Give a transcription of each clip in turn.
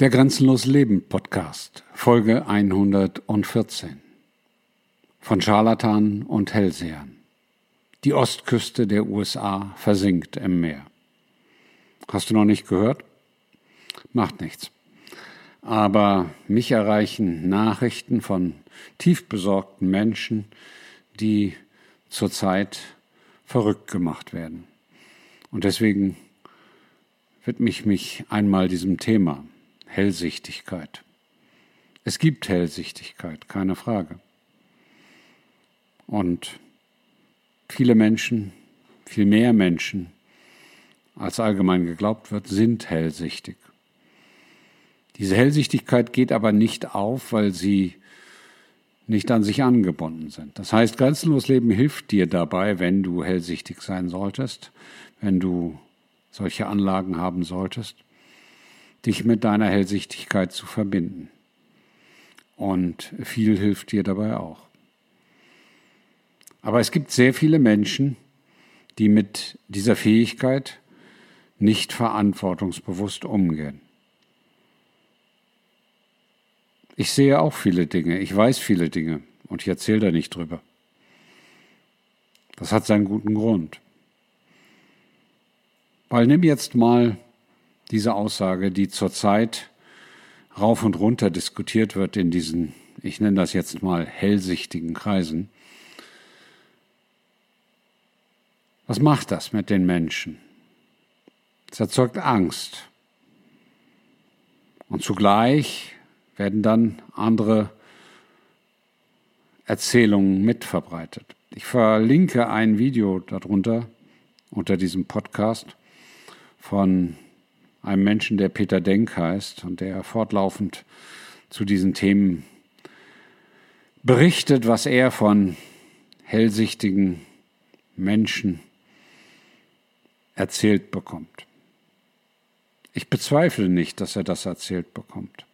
Der Grenzenlos Leben Podcast, Folge 114. Von Scharlatanen und Hellsehern. Die Ostküste der USA versinkt im Meer. Hast du noch nicht gehört? Macht nichts. Aber mich erreichen Nachrichten von tief besorgten Menschen, die zurzeit verrückt gemacht werden. Und deswegen widme ich mich einmal diesem Thema. Hellsichtigkeit. Es gibt Hellsichtigkeit, keine Frage. Und viele Menschen, viel mehr Menschen, als allgemein geglaubt wird, sind hellsichtig. Diese Hellsichtigkeit geht aber nicht auf, weil sie nicht an sich angebunden sind. Das heißt, grenzenlos Leben hilft dir dabei, wenn du hellsichtig sein solltest, wenn du solche Anlagen haben solltest dich mit deiner Hellsichtigkeit zu verbinden. Und viel hilft dir dabei auch. Aber es gibt sehr viele Menschen, die mit dieser Fähigkeit nicht verantwortungsbewusst umgehen. Ich sehe auch viele Dinge, ich weiß viele Dinge und ich erzähle da nicht drüber. Das hat seinen guten Grund. Weil nimm jetzt mal diese Aussage, die zurzeit rauf und runter diskutiert wird in diesen, ich nenne das jetzt mal hellsichtigen Kreisen. Was macht das mit den Menschen? Es erzeugt Angst. Und zugleich werden dann andere Erzählungen mitverbreitet. Ich verlinke ein Video darunter unter diesem Podcast von einem Menschen, der Peter Denk heißt und der fortlaufend zu diesen Themen berichtet, was er von hellsichtigen Menschen erzählt bekommt. Ich bezweifle nicht, dass er das erzählt bekommt.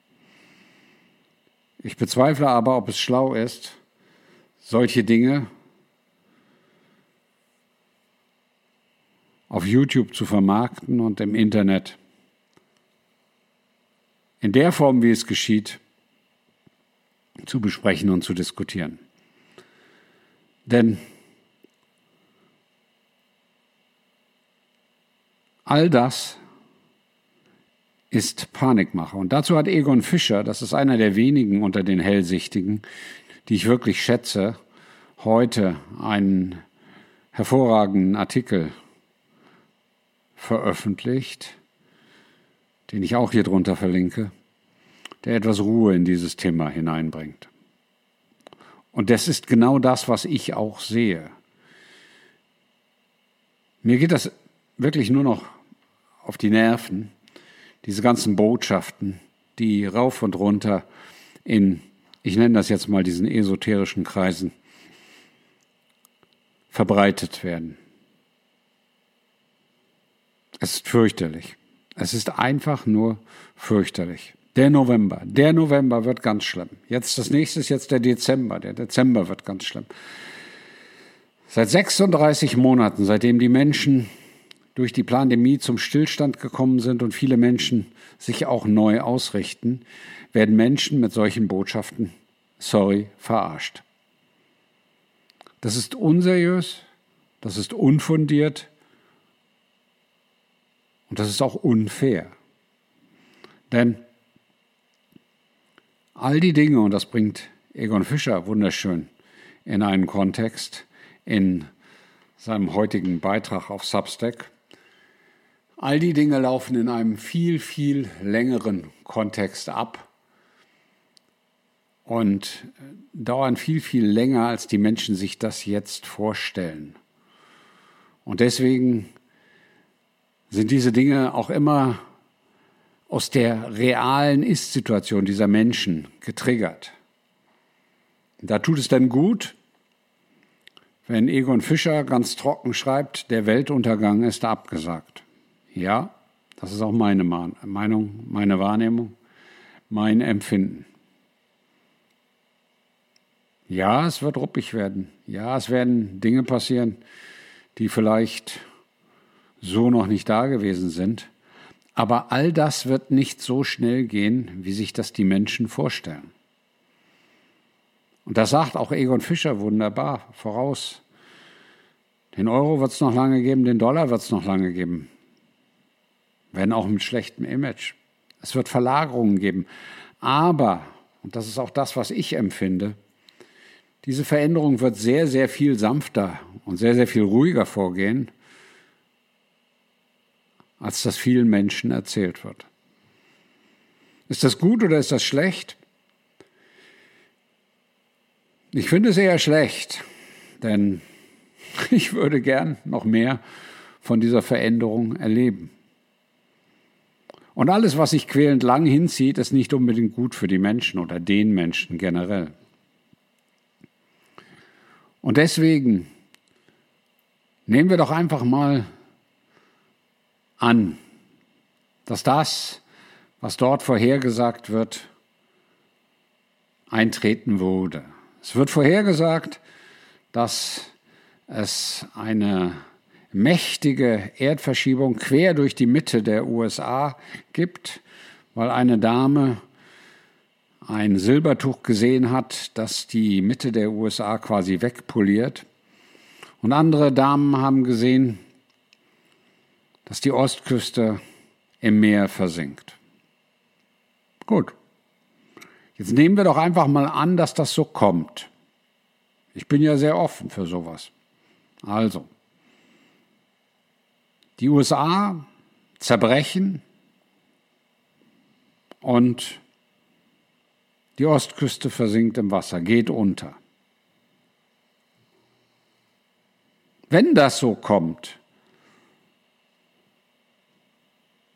Ich bezweifle aber, ob es schlau ist, solche Dinge auf YouTube zu vermarkten und im Internet in der Form, wie es geschieht, zu besprechen und zu diskutieren. Denn all das ist Panikmache. Und dazu hat Egon Fischer, das ist einer der wenigen unter den Hellsichtigen, die ich wirklich schätze, heute einen hervorragenden Artikel veröffentlicht, den ich auch hier drunter verlinke, der etwas Ruhe in dieses Thema hineinbringt. Und das ist genau das, was ich auch sehe. Mir geht das wirklich nur noch auf die Nerven, diese ganzen Botschaften, die rauf und runter in, ich nenne das jetzt mal diesen esoterischen Kreisen, verbreitet werden. Es ist fürchterlich. Es ist einfach nur fürchterlich. Der November, der November wird ganz schlimm. Jetzt das nächste ist jetzt der Dezember. Der Dezember wird ganz schlimm. Seit 36 Monaten, seitdem die Menschen durch die Pandemie zum Stillstand gekommen sind und viele Menschen sich auch neu ausrichten, werden Menschen mit solchen Botschaften, sorry, verarscht. Das ist unseriös, das ist unfundiert, und das ist auch unfair. Denn all die Dinge, und das bringt Egon Fischer wunderschön in einen Kontext in seinem heutigen Beitrag auf Substack, all die Dinge laufen in einem viel, viel längeren Kontext ab und dauern viel, viel länger, als die Menschen sich das jetzt vorstellen. Und deswegen sind diese Dinge auch immer aus der realen Ist-Situation dieser Menschen getriggert. Da tut es dann gut, wenn Egon Fischer ganz trocken schreibt, der Weltuntergang ist abgesagt. Ja, das ist auch meine Meinung, meine Wahrnehmung, mein Empfinden. Ja, es wird ruppig werden. Ja, es werden Dinge passieren, die vielleicht so noch nicht da gewesen sind. Aber all das wird nicht so schnell gehen, wie sich das die Menschen vorstellen. Und das sagt auch Egon Fischer wunderbar voraus. Den Euro wird es noch lange geben, den Dollar wird es noch lange geben. Wenn auch mit schlechtem Image. Es wird Verlagerungen geben. Aber, und das ist auch das, was ich empfinde, diese Veränderung wird sehr, sehr viel sanfter und sehr, sehr viel ruhiger vorgehen, als das vielen Menschen erzählt wird. Ist das gut oder ist das schlecht? Ich finde es eher schlecht, denn ich würde gern noch mehr von dieser Veränderung erleben. Und alles, was sich quälend lang hinzieht, ist nicht unbedingt gut für die Menschen oder den Menschen generell. Und deswegen nehmen wir doch einfach mal an, dass das, was dort vorhergesagt wird, eintreten würde. Es wird vorhergesagt, dass es eine mächtige Erdverschiebung quer durch die Mitte der USA gibt, weil eine Dame ein Silbertuch gesehen hat, das die Mitte der USA quasi wegpoliert. Und andere Damen haben gesehen, dass die Ostküste im Meer versinkt. Gut. Jetzt nehmen wir doch einfach mal an, dass das so kommt. Ich bin ja sehr offen für sowas. Also, die USA zerbrechen und die Ostküste versinkt im Wasser, geht unter. Wenn das so kommt,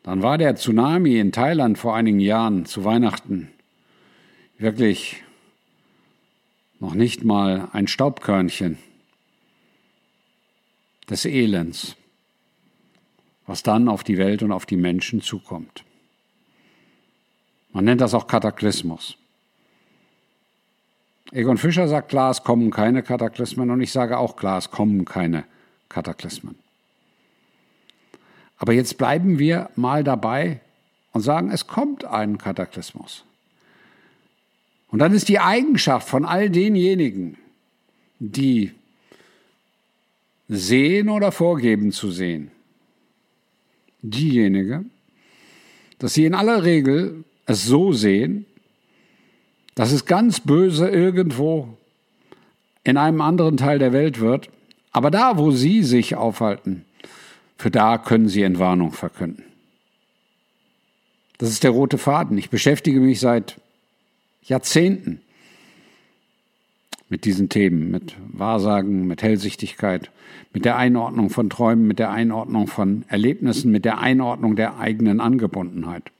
dann war der Tsunami in Thailand vor einigen Jahren zu Weihnachten wirklich noch nicht mal ein Staubkörnchen des Elends was dann auf die Welt und auf die Menschen zukommt. Man nennt das auch Kataklysmus. Egon Fischer sagt klar, es kommen keine Kataklysmen und ich sage auch klar, es kommen keine Kataklysmen. Aber jetzt bleiben wir mal dabei und sagen, es kommt ein Kataklysmus. Und dann ist die Eigenschaft von all denjenigen, die sehen oder vorgeben zu sehen, diejenige, dass sie in aller Regel es so sehen, dass es ganz böse irgendwo in einem anderen Teil der Welt wird, aber da, wo sie sich aufhalten, für da können sie Entwarnung verkünden. Das ist der rote Faden. Ich beschäftige mich seit Jahrzehnten mit diesen Themen, mit Wahrsagen, mit Hellsichtigkeit, mit der Einordnung von Träumen, mit der Einordnung von Erlebnissen, mit der Einordnung der eigenen Angebundenheit.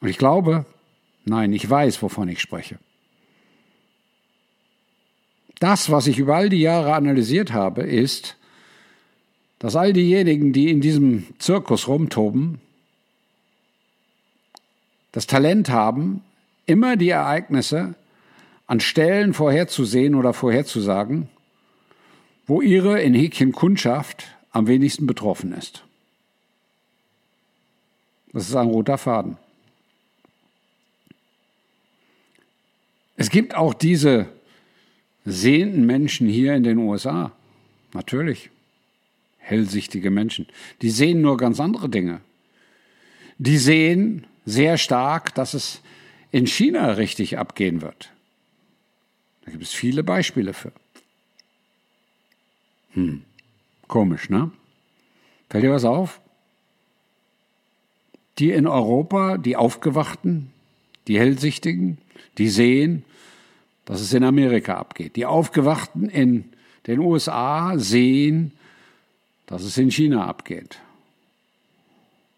Und ich glaube, nein, ich weiß, wovon ich spreche. Das, was ich über all die Jahre analysiert habe, ist, dass all diejenigen, die in diesem Zirkus rumtoben, das Talent haben, immer die Ereignisse an Stellen vorherzusehen oder vorherzusagen, wo ihre in Häkchen Kundschaft am wenigsten betroffen ist. Das ist ein roter Faden. Es gibt auch diese sehenden Menschen hier in den USA. Natürlich. Hellsichtige Menschen. Die sehen nur ganz andere Dinge. Die sehen sehr stark, dass es in China richtig abgehen wird. Da gibt es viele Beispiele für. Hm, komisch, ne? Fällt dir was auf? Die in Europa, die Aufgewachten, die Hellsichtigen, die sehen, dass es in Amerika abgeht. Die Aufgewachten in den USA sehen, dass es in China abgeht.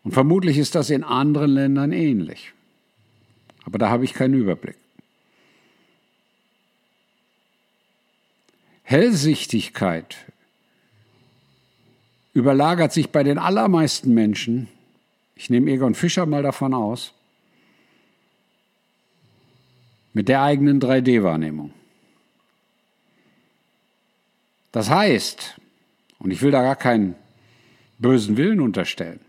Und vermutlich ist das in anderen Ländern ähnlich. Aber da habe ich keinen Überblick. Hellsichtigkeit überlagert sich bei den allermeisten Menschen, ich nehme Egon Fischer mal davon aus, mit der eigenen 3D-Wahrnehmung. Das heißt, und ich will da gar keinen bösen Willen unterstellen,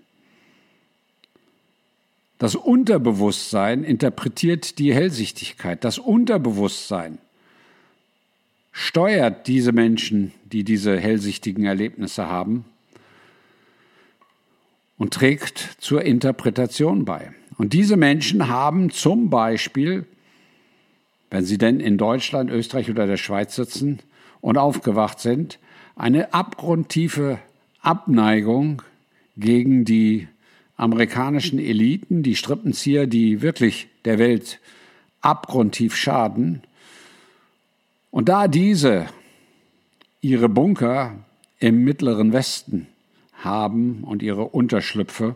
Das Unterbewusstsein interpretiert die Hellsichtigkeit. Das Unterbewusstsein steuert diese Menschen, die diese hellsichtigen Erlebnisse haben, und trägt zur Interpretation bei. Und diese Menschen haben zum Beispiel, wenn sie denn in Deutschland, Österreich oder der Schweiz sitzen und aufgewacht sind, eine abgrundtiefe Abneigung gegen die amerikanischen Eliten, die Strippenzieher, die wirklich der Welt abgrundtief schaden. Und da diese ihre Bunker im mittleren Westen haben und ihre Unterschlüpfe,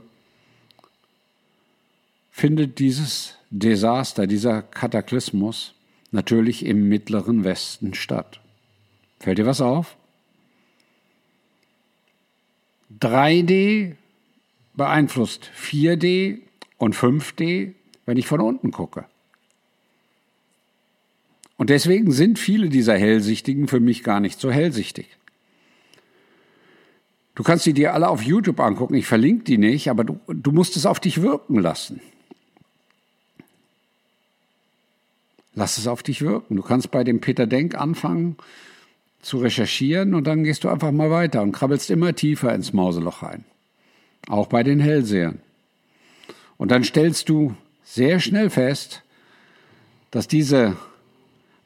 findet dieses Desaster, dieser Kataklysmus natürlich im mittleren Westen statt. Fällt dir was auf? 3D beeinflusst 4D und 5D, wenn ich von unten gucke. Und deswegen sind viele dieser Hellsichtigen für mich gar nicht so hellsichtig. Du kannst sie dir alle auf YouTube angucken, ich verlinke die nicht, aber du, du musst es auf dich wirken lassen. Lass es auf dich wirken. Du kannst bei dem Peter Denk anfangen zu recherchieren und dann gehst du einfach mal weiter und krabbelst immer tiefer ins Mauseloch rein. Auch bei den Hellsehern. Und dann stellst du sehr schnell fest, dass diese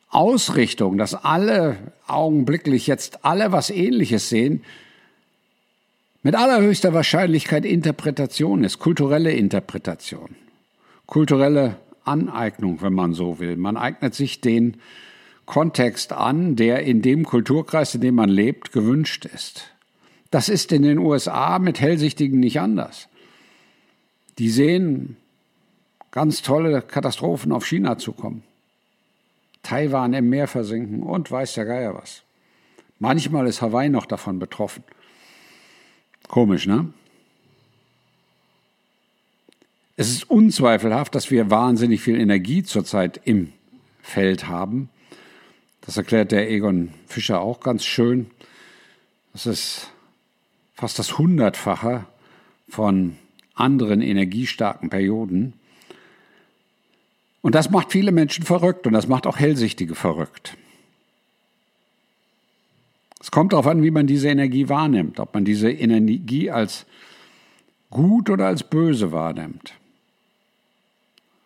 Ausrichtung, dass alle augenblicklich jetzt alle was ähnliches sehen, mit allerhöchster Wahrscheinlichkeit Interpretation ist, kulturelle Interpretation, kulturelle Aneignung, wenn man so will. Man eignet sich den Kontext an, der in dem Kulturkreis, in dem man lebt, gewünscht ist. Das ist in den USA mit Hellsichtigen nicht anders. Die sehen ganz tolle Katastrophen auf China zukommen. Taiwan im Meer versinken und weiß der Geier was. Manchmal ist Hawaii noch davon betroffen. Komisch, ne? Es ist unzweifelhaft, dass wir wahnsinnig viel Energie zurzeit im Feld haben. Das erklärt der Egon Fischer auch ganz schön. Das ist fast das Hundertfache von anderen energiestarken Perioden. Und das macht viele Menschen verrückt und das macht auch Hellsichtige verrückt. Es kommt darauf an, wie man diese Energie wahrnimmt, ob man diese Energie als gut oder als böse wahrnimmt,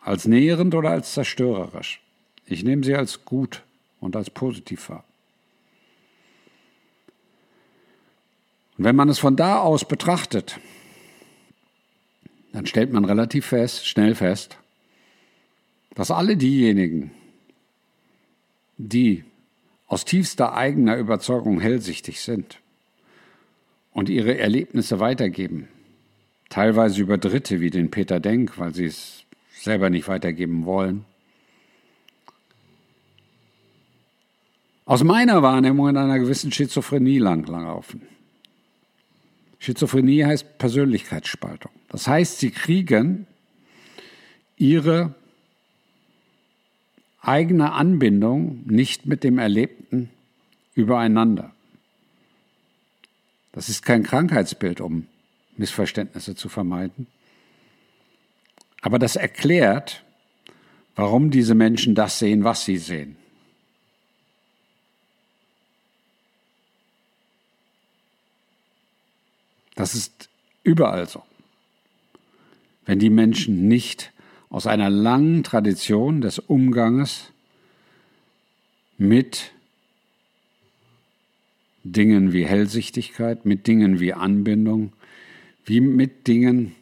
als nährend oder als zerstörerisch. Ich nehme sie als gut und als positiv wahr. Und wenn man es von da aus betrachtet, dann stellt man relativ fest, schnell fest, dass alle diejenigen, die aus tiefster eigener Überzeugung hellsichtig sind und ihre Erlebnisse weitergeben, teilweise über Dritte wie den Peter Denk, weil sie es selber nicht weitergeben wollen, aus meiner Wahrnehmung in einer gewissen Schizophrenie langlaufen. Schizophrenie heißt Persönlichkeitsspaltung. Das heißt, sie kriegen ihre eigene Anbindung nicht mit dem Erlebten übereinander. Das ist kein Krankheitsbild, um Missverständnisse zu vermeiden. Aber das erklärt, warum diese Menschen das sehen, was sie sehen. Das ist überall so. Wenn die Menschen nicht aus einer langen Tradition des Umganges mit Dingen wie Hellsichtigkeit, mit Dingen wie Anbindung, wie mit Dingen,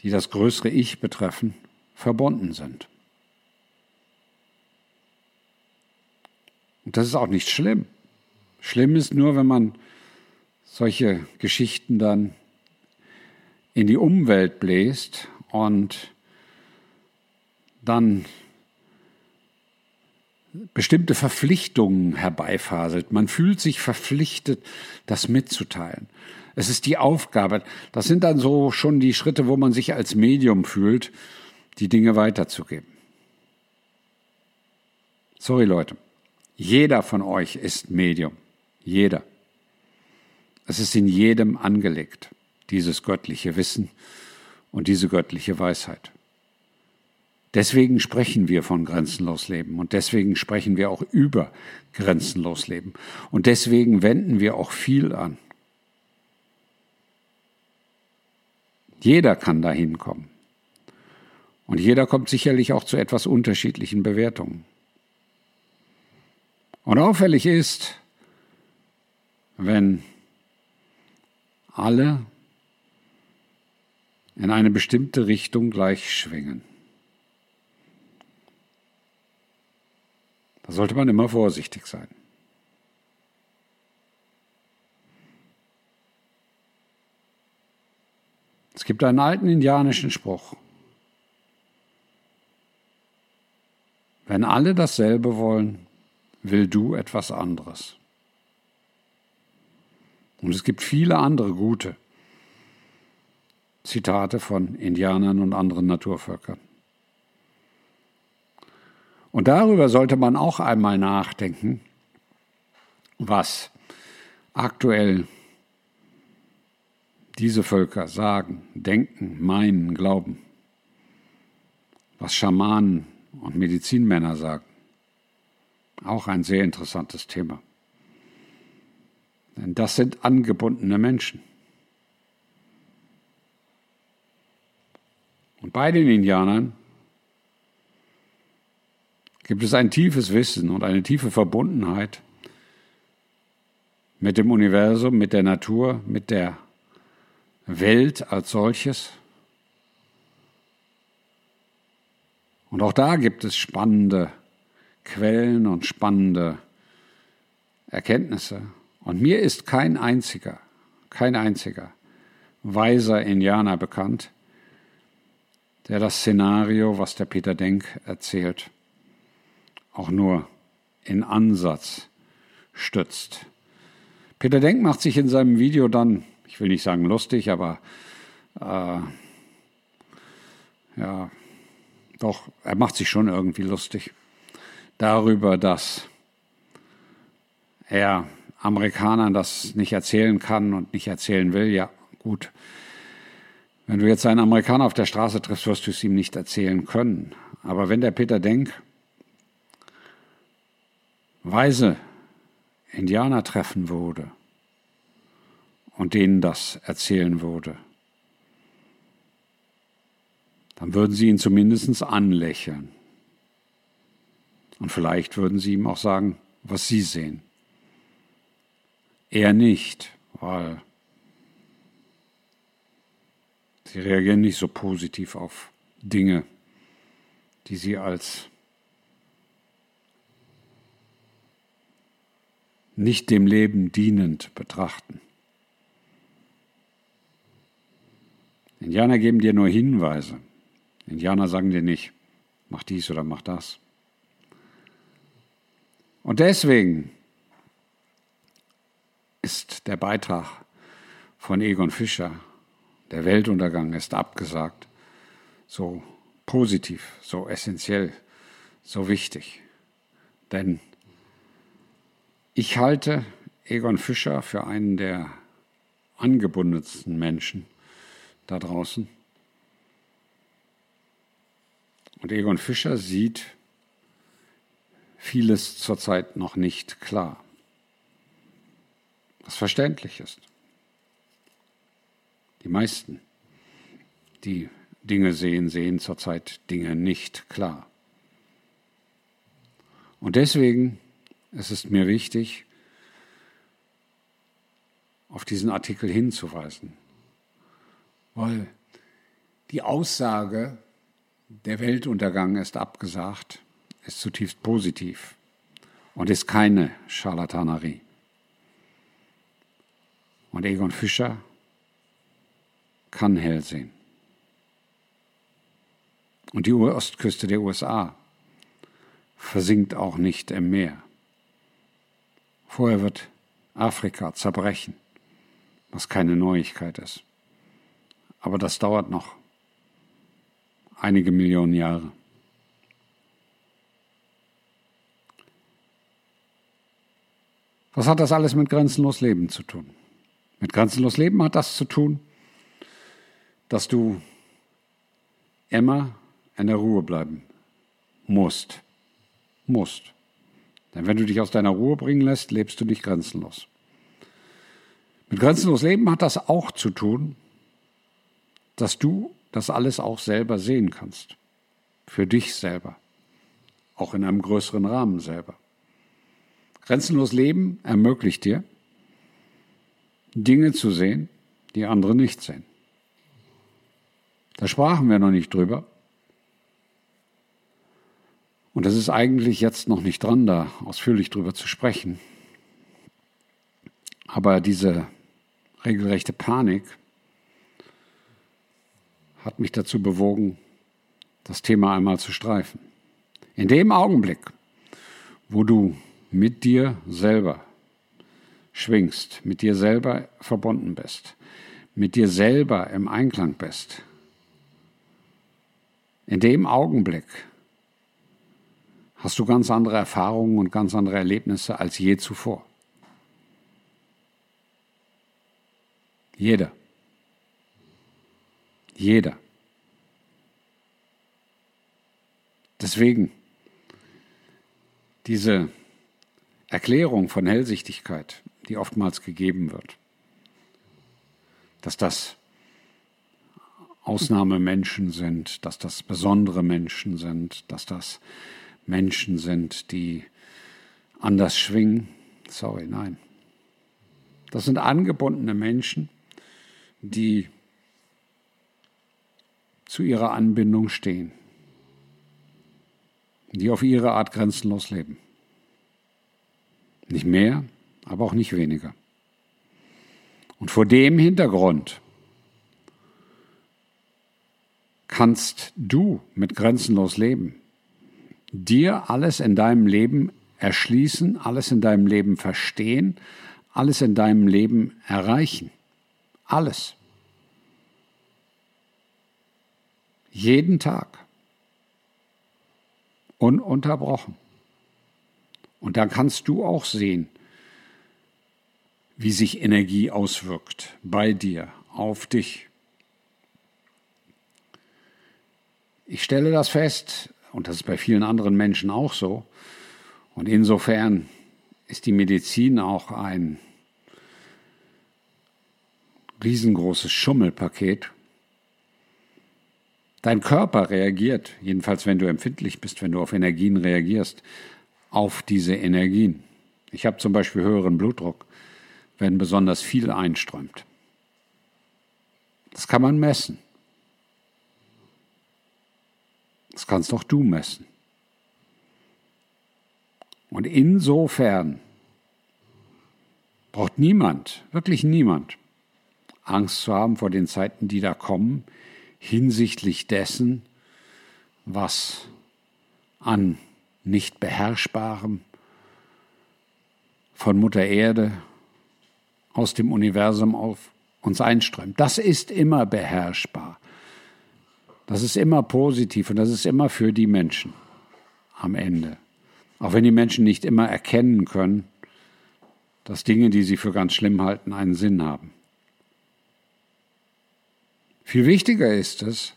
die das größere Ich betreffen, verbunden sind. Und das ist auch nicht schlimm. Schlimm ist nur, wenn man solche Geschichten dann in die Umwelt bläst und dann bestimmte Verpflichtungen herbeifaselt. Man fühlt sich verpflichtet, das mitzuteilen. Es ist die Aufgabe. Das sind dann so schon die Schritte, wo man sich als Medium fühlt, die Dinge weiterzugeben. Sorry Leute, jeder von euch ist Medium. Jeder. Es ist in jedem angelegt, dieses göttliche Wissen und diese göttliche Weisheit. Deswegen sprechen wir von grenzenlos Leben und deswegen sprechen wir auch über grenzenlos Leben und deswegen wenden wir auch viel an. Jeder kann dahin kommen. Und jeder kommt sicherlich auch zu etwas unterschiedlichen Bewertungen. Und auffällig ist, wenn alle in eine bestimmte Richtung gleich schwingen. Da sollte man immer vorsichtig sein. Es gibt einen alten indianischen Spruch. Wenn alle dasselbe wollen, will du etwas anderes. Und es gibt viele andere gute Zitate von Indianern und anderen Naturvölkern. Und darüber sollte man auch einmal nachdenken, was aktuell diese Völker sagen, denken, meinen, glauben, was Schamanen und Medizinmänner sagen. Auch ein sehr interessantes Thema. Denn das sind angebundene Menschen. Und bei den Indianern gibt es ein tiefes Wissen und eine tiefe Verbundenheit mit dem Universum, mit der Natur, mit der Welt als solches. Und auch da gibt es spannende Quellen und spannende Erkenntnisse. Und mir ist kein einziger, kein einziger weiser Indianer bekannt, der das Szenario, was der Peter Denk erzählt, auch nur in Ansatz stützt. Peter Denk macht sich in seinem Video dann, ich will nicht sagen lustig, aber äh, ja, doch, er macht sich schon irgendwie lustig darüber, dass er Amerikanern das nicht erzählen kann und nicht erzählen will. Ja, gut. Wenn du jetzt einen Amerikaner auf der Straße triffst, wirst du es ihm nicht erzählen können. Aber wenn der Peter Denk weise Indianer treffen würde und denen das erzählen würde, dann würden sie ihn zumindest anlächeln. Und vielleicht würden sie ihm auch sagen, was sie sehen. Er nicht, weil sie reagieren nicht so positiv auf Dinge, die sie als nicht dem Leben dienend betrachten. Indianer geben dir nur Hinweise. Indianer sagen dir nicht, mach dies oder mach das. Und deswegen ist der Beitrag von Egon Fischer, der Weltuntergang ist abgesagt, so positiv, so essentiell, so wichtig. Denn ich halte Egon Fischer für einen der angebundensten Menschen da draußen. Und Egon Fischer sieht vieles zurzeit noch nicht klar, was verständlich ist. Die meisten, die Dinge sehen, sehen zurzeit Dinge nicht klar. Und deswegen ist es mir wichtig, auf diesen Artikel hinzuweisen, weil die Aussage, der Weltuntergang ist abgesagt, ist zutiefst positiv und ist keine Scharlatanerie. Und Egon Fischer kann hell sehen. Und die Ostküste der USA versinkt auch nicht im Meer. Vorher wird Afrika zerbrechen, was keine Neuigkeit ist. Aber das dauert noch einige Millionen Jahre. Was hat das alles mit grenzenlos Leben zu tun? Mit grenzenlos Leben hat das zu tun, dass du immer in der Ruhe bleiben musst. Musst. Denn wenn du dich aus deiner Ruhe bringen lässt, lebst du nicht grenzenlos. Mit grenzenlos Leben hat das auch zu tun, dass du das alles auch selber sehen kannst. Für dich selber. Auch in einem größeren Rahmen selber. Grenzenlos Leben ermöglicht dir, Dinge zu sehen, die andere nicht sehen. Da sprachen wir noch nicht drüber. Und es ist eigentlich jetzt noch nicht dran, da ausführlich drüber zu sprechen. Aber diese regelrechte Panik hat mich dazu bewogen, das Thema einmal zu streifen. In dem Augenblick, wo du mit dir selber schwingst, mit dir selber verbunden bist, mit dir selber im Einklang bist, in dem Augenblick hast du ganz andere Erfahrungen und ganz andere Erlebnisse als je zuvor. Jeder. Jeder. Deswegen diese Erklärung von Hellsichtigkeit, die oftmals gegeben wird, dass das Ausnahmemenschen sind, dass das besondere Menschen sind, dass das Menschen sind, die anders schwingen. Sorry, nein. Das sind angebundene Menschen, die zu ihrer Anbindung stehen, die auf ihre Art grenzenlos leben. Nicht mehr, aber auch nicht weniger. Und vor dem Hintergrund kannst du mit grenzenlos leben dir alles in deinem Leben erschließen, alles in deinem Leben verstehen, alles in deinem Leben erreichen. Alles. Jeden Tag. Ununterbrochen. Und da kannst du auch sehen, wie sich Energie auswirkt bei dir, auf dich. Ich stelle das fest, und das ist bei vielen anderen Menschen auch so. Und insofern ist die Medizin auch ein riesengroßes Schummelpaket. Dein Körper reagiert, jedenfalls wenn du empfindlich bist, wenn du auf Energien reagierst, auf diese Energien. Ich habe zum Beispiel höheren Blutdruck, wenn besonders viel einströmt. Das kann man messen. Das kannst auch du messen. Und insofern braucht niemand, wirklich niemand, Angst zu haben vor den Zeiten, die da kommen, hinsichtlich dessen, was an nicht beherrschbarem von Mutter Erde aus dem Universum auf uns einströmt. Das ist immer beherrschbar. Das ist immer positiv und das ist immer für die Menschen am Ende. Auch wenn die Menschen nicht immer erkennen können, dass Dinge, die sie für ganz schlimm halten, einen Sinn haben. Viel wichtiger ist es,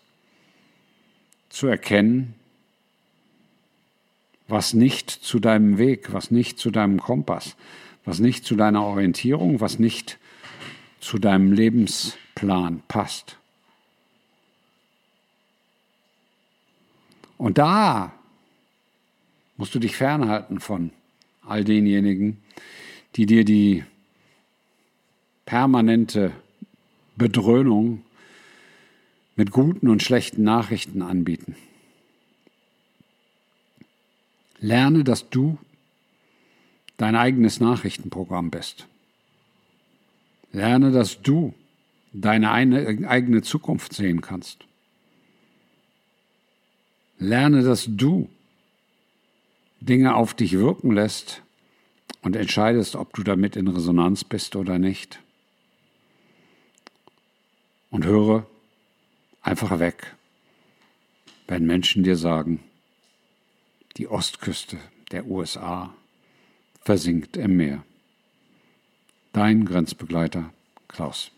zu erkennen, was nicht zu deinem Weg, was nicht zu deinem Kompass, was nicht zu deiner Orientierung, was nicht zu deinem Lebensplan passt. Und da musst du dich fernhalten von all denjenigen, die dir die permanente Bedröhnung mit guten und schlechten Nachrichten anbieten. Lerne, dass du dein eigenes Nachrichtenprogramm bist. Lerne, dass du deine eigene Zukunft sehen kannst. Lerne, dass du Dinge auf dich wirken lässt und entscheidest, ob du damit in Resonanz bist oder nicht. Und höre einfach weg, wenn Menschen dir sagen, die Ostküste der USA versinkt im Meer. Dein Grenzbegleiter Klaus.